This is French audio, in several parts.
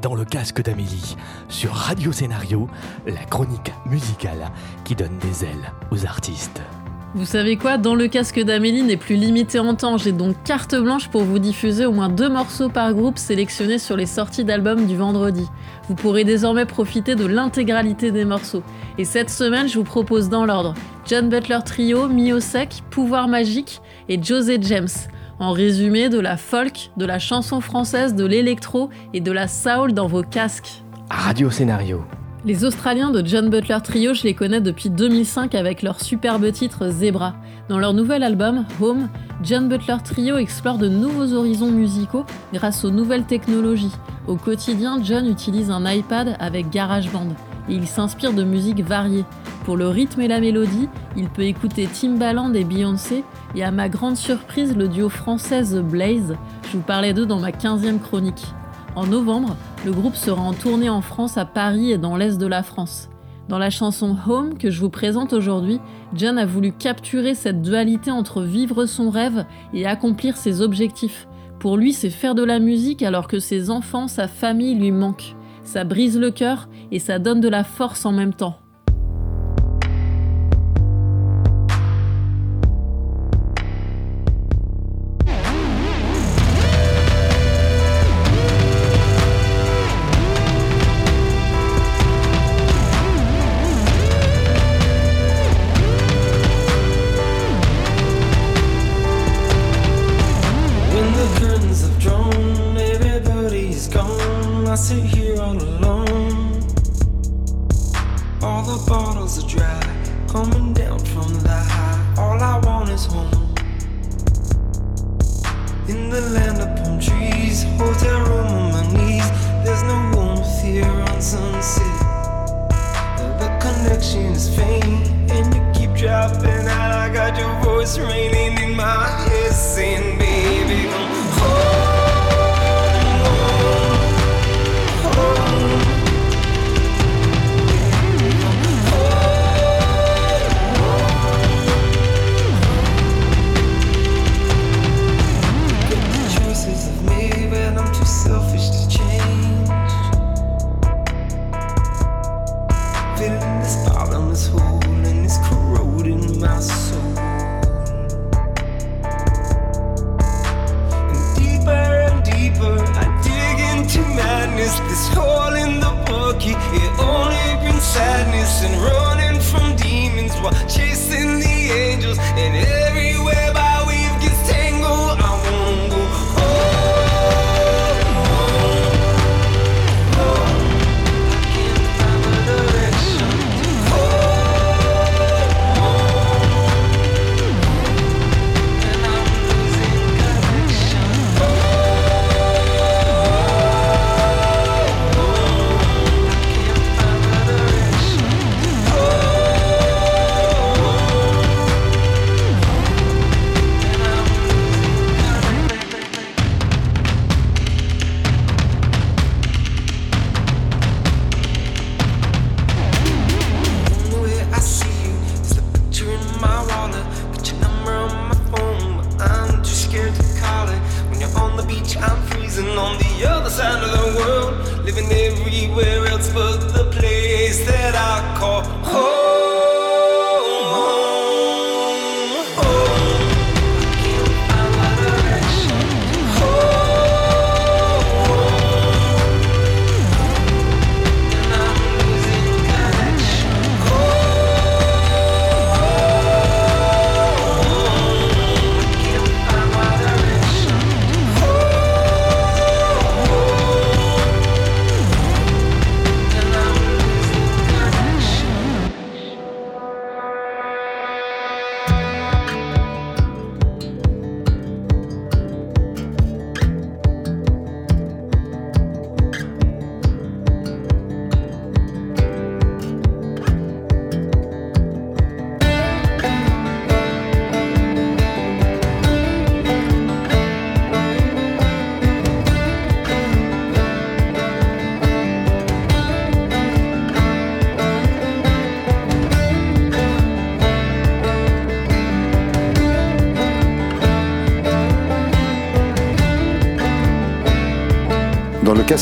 dans le casque d'Amélie sur Radio Scénario, la chronique musicale qui donne des ailes aux artistes. Vous savez quoi Dans le casque d'Amélie n'est plus limité en temps, j'ai donc carte blanche pour vous diffuser au moins deux morceaux par groupe sélectionnés sur les sorties d'albums du vendredi. Vous pourrez désormais profiter de l'intégralité des morceaux. Et cette semaine, je vous propose dans l'ordre John Butler Trio, Mio Sec, Pouvoir Magique et José James. En résumé, de la folk, de la chanson française, de l'électro et de la soul dans vos casques. Radio Scénario. Les Australiens de John Butler Trio, je les connais depuis 2005 avec leur superbe titre Zebra. Dans leur nouvel album, Home, John Butler Trio explore de nouveaux horizons musicaux grâce aux nouvelles technologies. Au quotidien, John utilise un iPad avec GarageBand et il s'inspire de musiques variées. Pour le rythme et la mélodie, il peut écouter Timbaland et Beyoncé, et à ma grande surprise, le duo français The Blaze. Je vous parlais d'eux dans ma 15e chronique. En novembre, le groupe sera en tournée en France, à Paris et dans l'Est de la France. Dans la chanson Home que je vous présente aujourd'hui, John a voulu capturer cette dualité entre vivre son rêve et accomplir ses objectifs. Pour lui, c'est faire de la musique alors que ses enfants, sa famille lui manquent. Ça brise le cœur et ça donne de la force en même temps. It's raining in my ears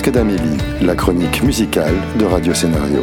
d'Amélie, la chronique musicale de Radio Scénario.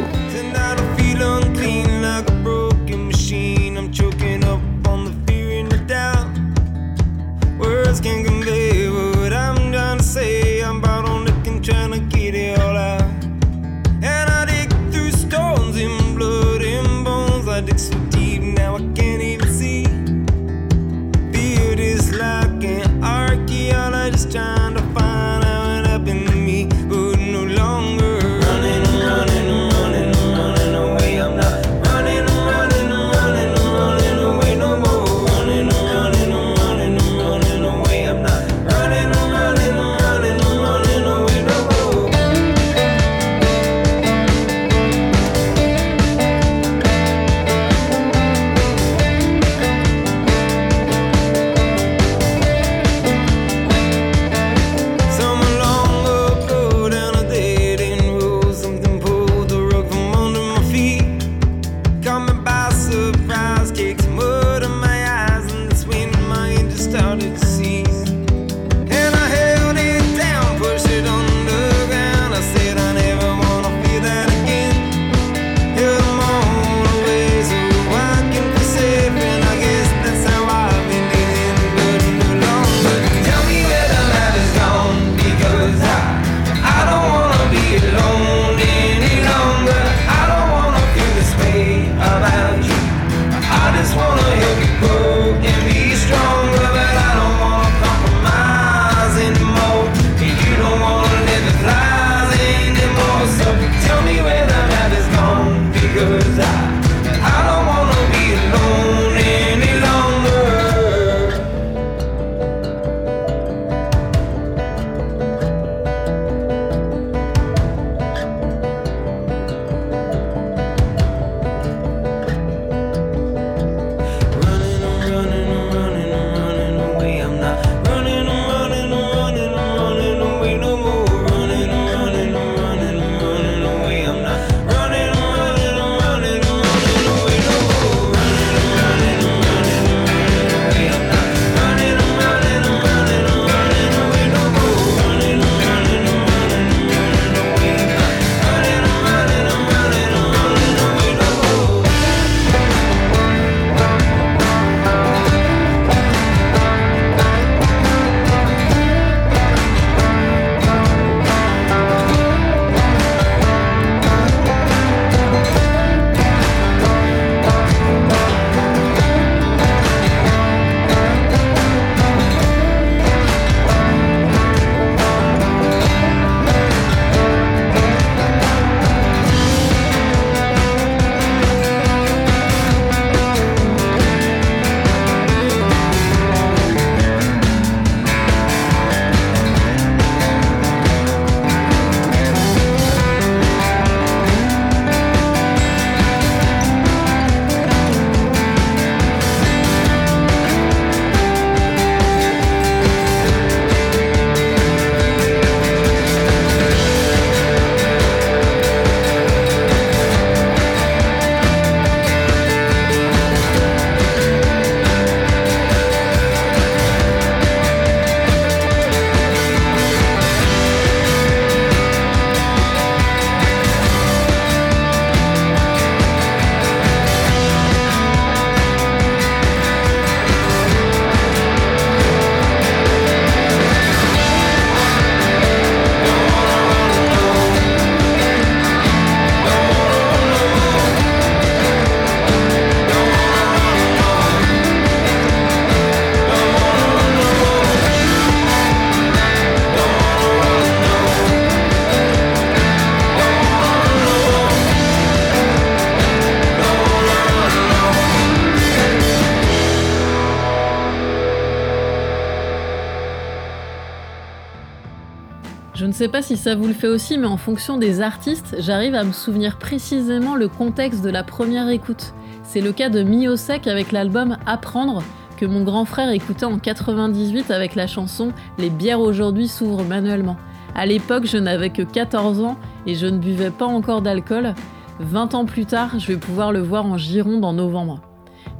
Ne sais pas si ça vous le fait aussi, mais en fonction des artistes, j'arrive à me souvenir précisément le contexte de la première écoute. C'est le cas de Miosek avec l'album Apprendre, que mon grand frère écoutait en 98 avec la chanson Les bières aujourd'hui s'ouvrent manuellement. À l'époque, je n'avais que 14 ans et je ne buvais pas encore d'alcool. 20 ans plus tard, je vais pouvoir le voir en Gironde en novembre.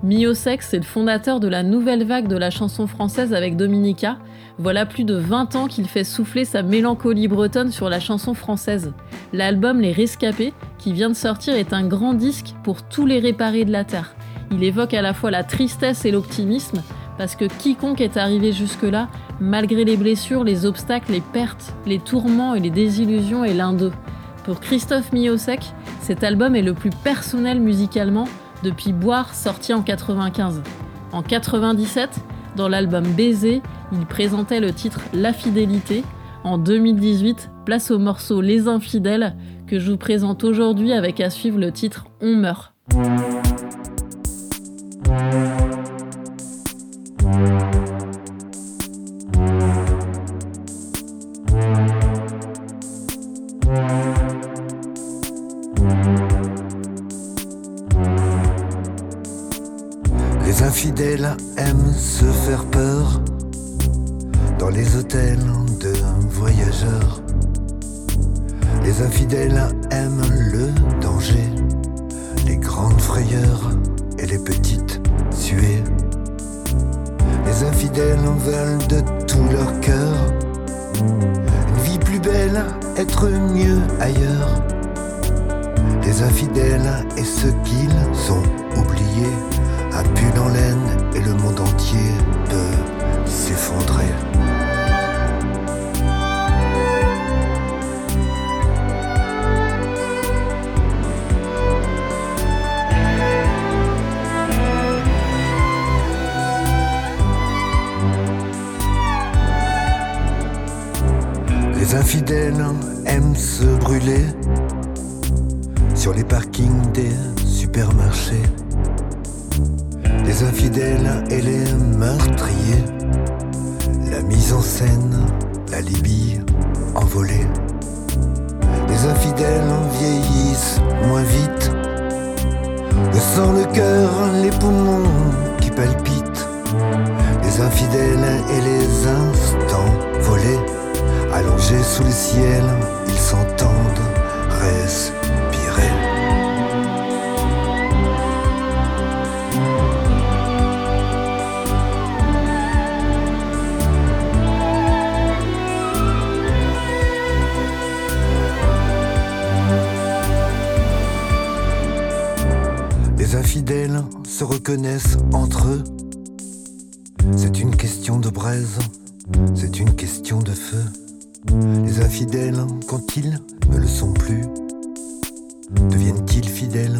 Miosex est le fondateur de la nouvelle vague de la chanson française avec Dominica. Voilà plus de 20 ans qu'il fait souffler sa mélancolie bretonne sur la chanson française. L'album Les Rescapés, qui vient de sortir, est un grand disque pour tous les réparés de la Terre. Il évoque à la fois la tristesse et l'optimisme, parce que quiconque est arrivé jusque-là, malgré les blessures, les obstacles, les pertes, les tourments et les désillusions, est l'un d'eux. Pour Christophe Miosek, cet album est le plus personnel musicalement depuis Boire sorti en 95. En 97, dans l'album Baiser, il présentait le titre La fidélité. En 2018, place au morceau Les infidèles que je vous présente aujourd'hui avec à suivre le titre On meurt. Les infidèles veulent de tout leur cœur une vie plus belle, être mieux ailleurs. Les infidèles et ceux qu'ils sont oubliés un pull en laine et le monde entier peut s'effondrer. Les infidèles aiment se brûler sur les parkings des supermarchés les infidèles et les meurtriers, la mise en scène, la Libye envolée. Les infidèles vieillissent moins vite, le sang, le cœur, les poumons qui palpitent. Les infidèles et les ils s'entendent, restent fidèles se reconnaissent entre eux. C'est une question de braise, c'est une question de feu. Les infidèles, quand ils ne le sont plus, deviennent-ils fidèles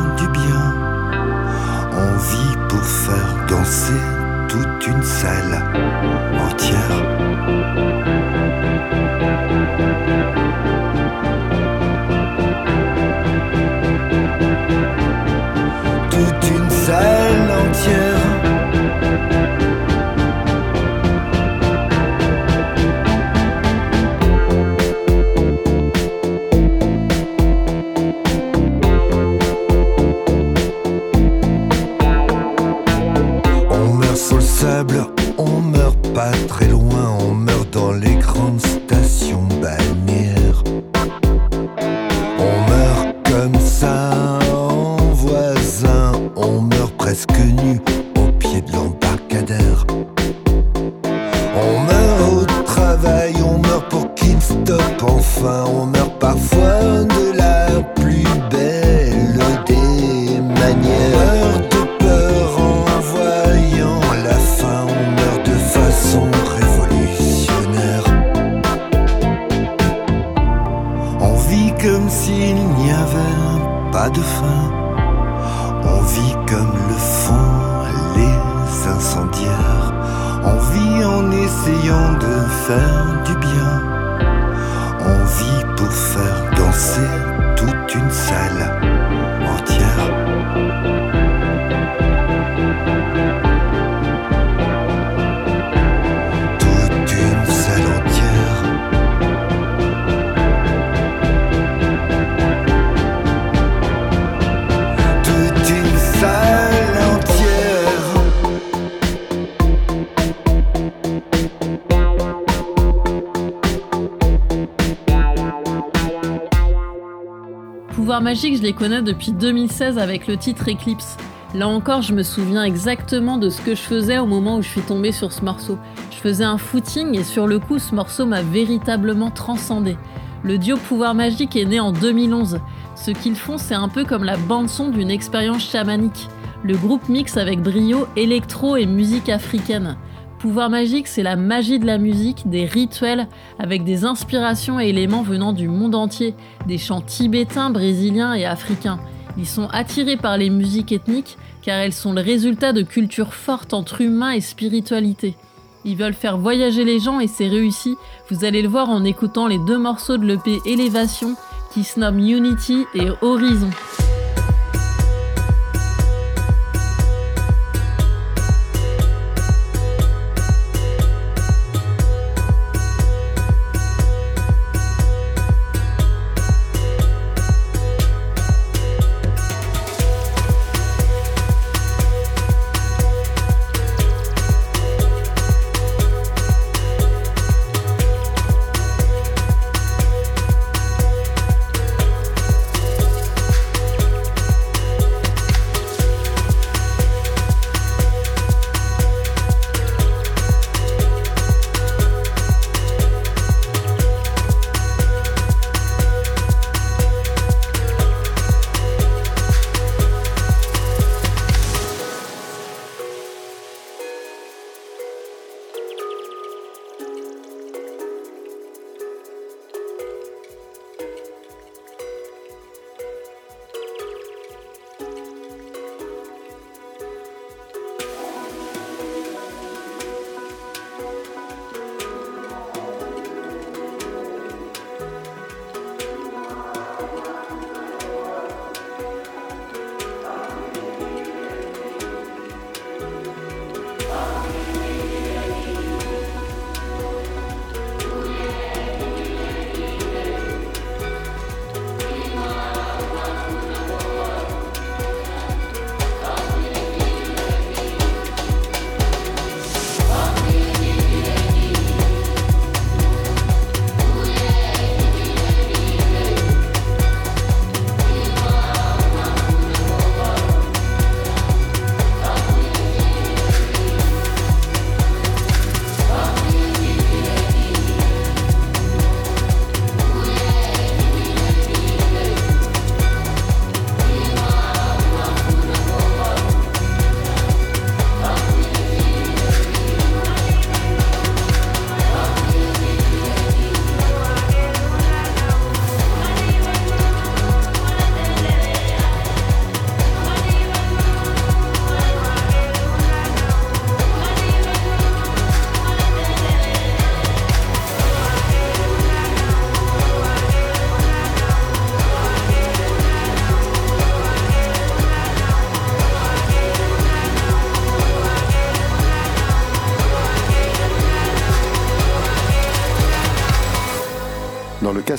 on meurt pas très loin, magique, je les connais depuis 2016 avec le titre Eclipse. Là encore, je me souviens exactement de ce que je faisais au moment où je suis tombée sur ce morceau. Je faisais un footing et sur le coup, ce morceau m'a véritablement transcendé. Le duo Pouvoir Magique est né en 2011. Ce qu'ils font, c'est un peu comme la bande-son d'une expérience chamanique. Le groupe mixe avec brio électro et musique africaine. Pouvoir magique, c'est la magie de la musique, des rituels, avec des inspirations et éléments venant du monde entier, des chants tibétains, brésiliens et africains. Ils sont attirés par les musiques ethniques car elles sont le résultat de cultures fortes entre humain et spiritualité. Ils veulent faire voyager les gens et c'est réussi. Vous allez le voir en écoutant les deux morceaux de l'EP Élévation qui se nomment Unity et Horizon.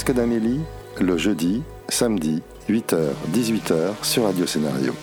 Casque d'Amélie, le jeudi, samedi, 8h, 18h sur Radio Scénario.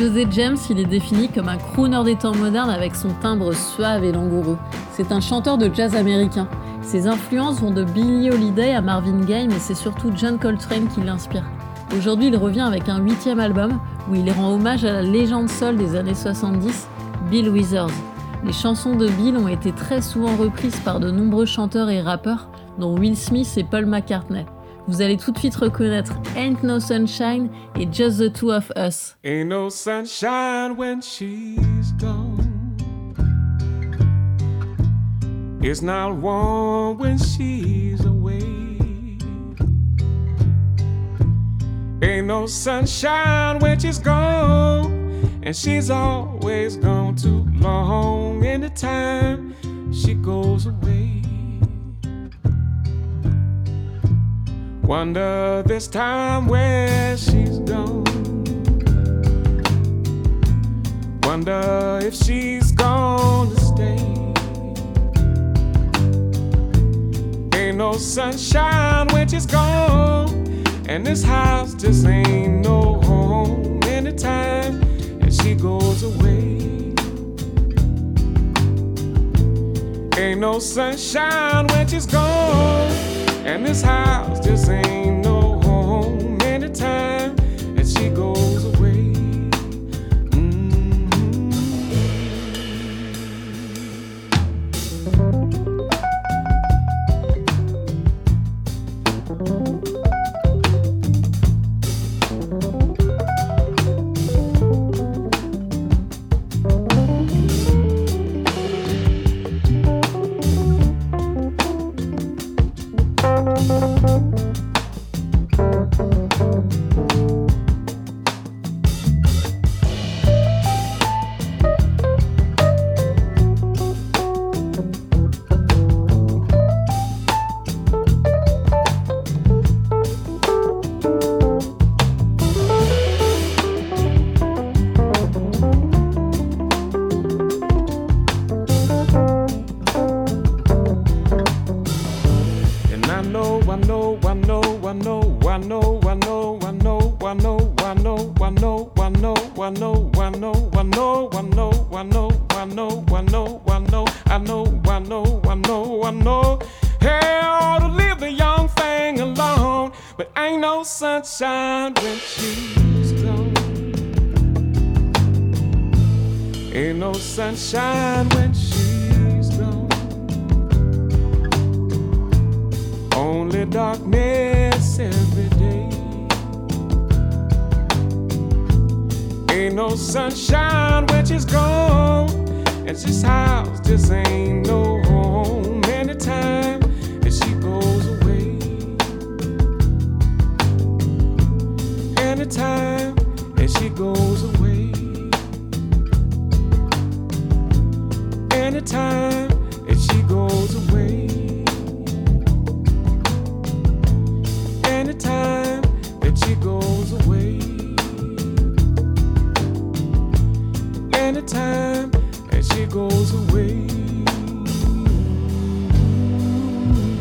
José James, il est défini comme un crooner des temps modernes avec son timbre suave et langoureux. C'est un chanteur de jazz américain. Ses influences vont de Billie Holiday à Marvin Gaye, mais c'est surtout John Coltrane qui l'inspire. Aujourd'hui, il revient avec un huitième album où il rend hommage à la légende seule des années 70, Bill Withers. Les chansons de Bill ont été très souvent reprises par de nombreux chanteurs et rappeurs, dont Will Smith et Paul McCartney. Vous allez tout de suite reconnaître Ain't No Sunshine et Just the Two of Us. Ain't no sunshine when she's gone. It's not warm when she's away. Ain't no sunshine when she's gone, and she's always gone too long. Anytime she goes away, wonder this time where she's gone. Wonder if she's gonna stay. Ain't no sunshine when she's gone. And this house just ain't no home anytime and she goes away. Ain't no sunshine when she's gone. And this house just ain't darkness every day. Ain't no sunshine when she's gone. And this house just ain't no home anytime and she goes away. Anytime and she goes away. Anytime and she goes away.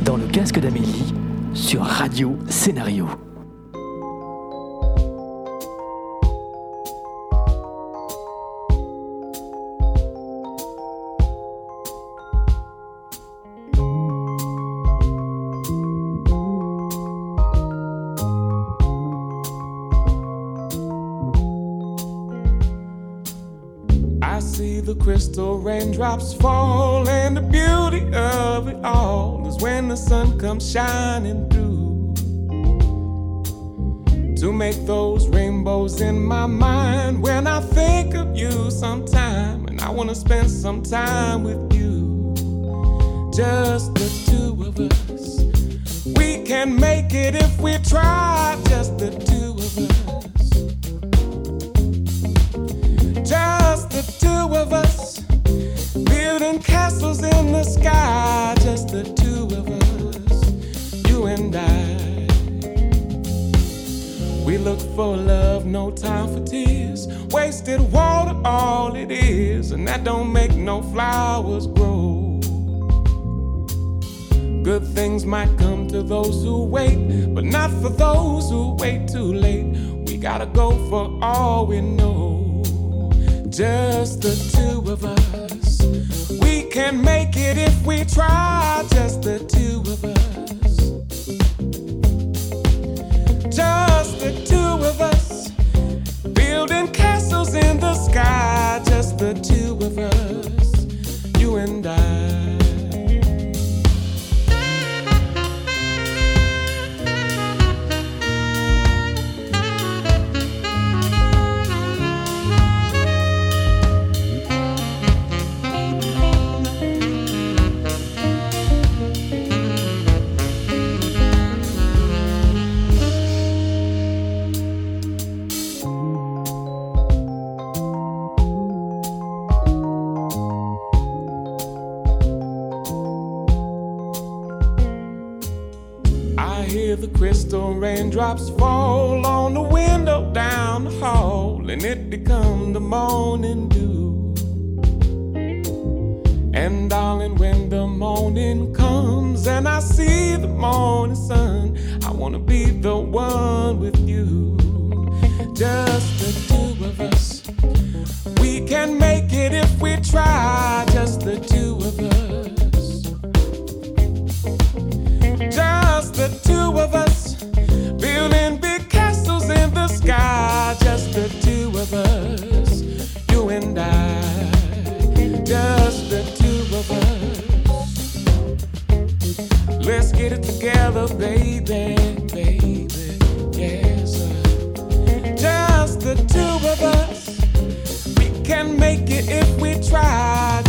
Dans le casque d'Amélie, sur Radio Scénario. Crystal raindrops fall, and the beauty of it all is when the sun comes shining through. To make those rainbows in my mind when I think of you sometime, and I wanna spend some time with you. Just the two of us. We can make it if we try, just the castles in the sky. Just the two of us, you and I. We look for love, no time for tears. Wasted water, all it is, and that don't make no flowers grow. Good things might come to those who wait, but not for those who wait too late. We gotta go for all we know. Just the two of us. We can make it if we try. Just the two of us. Just the two of us. Building castles in the sky. Just the two of us. You and I. Raindrops fall on the window down the hall, and it become the morning dew. And darling, when the morning comes and I see the morning sun, I wanna be the one with you. Just the two of us. We can make it if we try, just the two of us. Just the two of us. Of us. You and I. Just the two of us. Let's get it together, baby, baby. Yes. Just the two of us. We can make it if we try.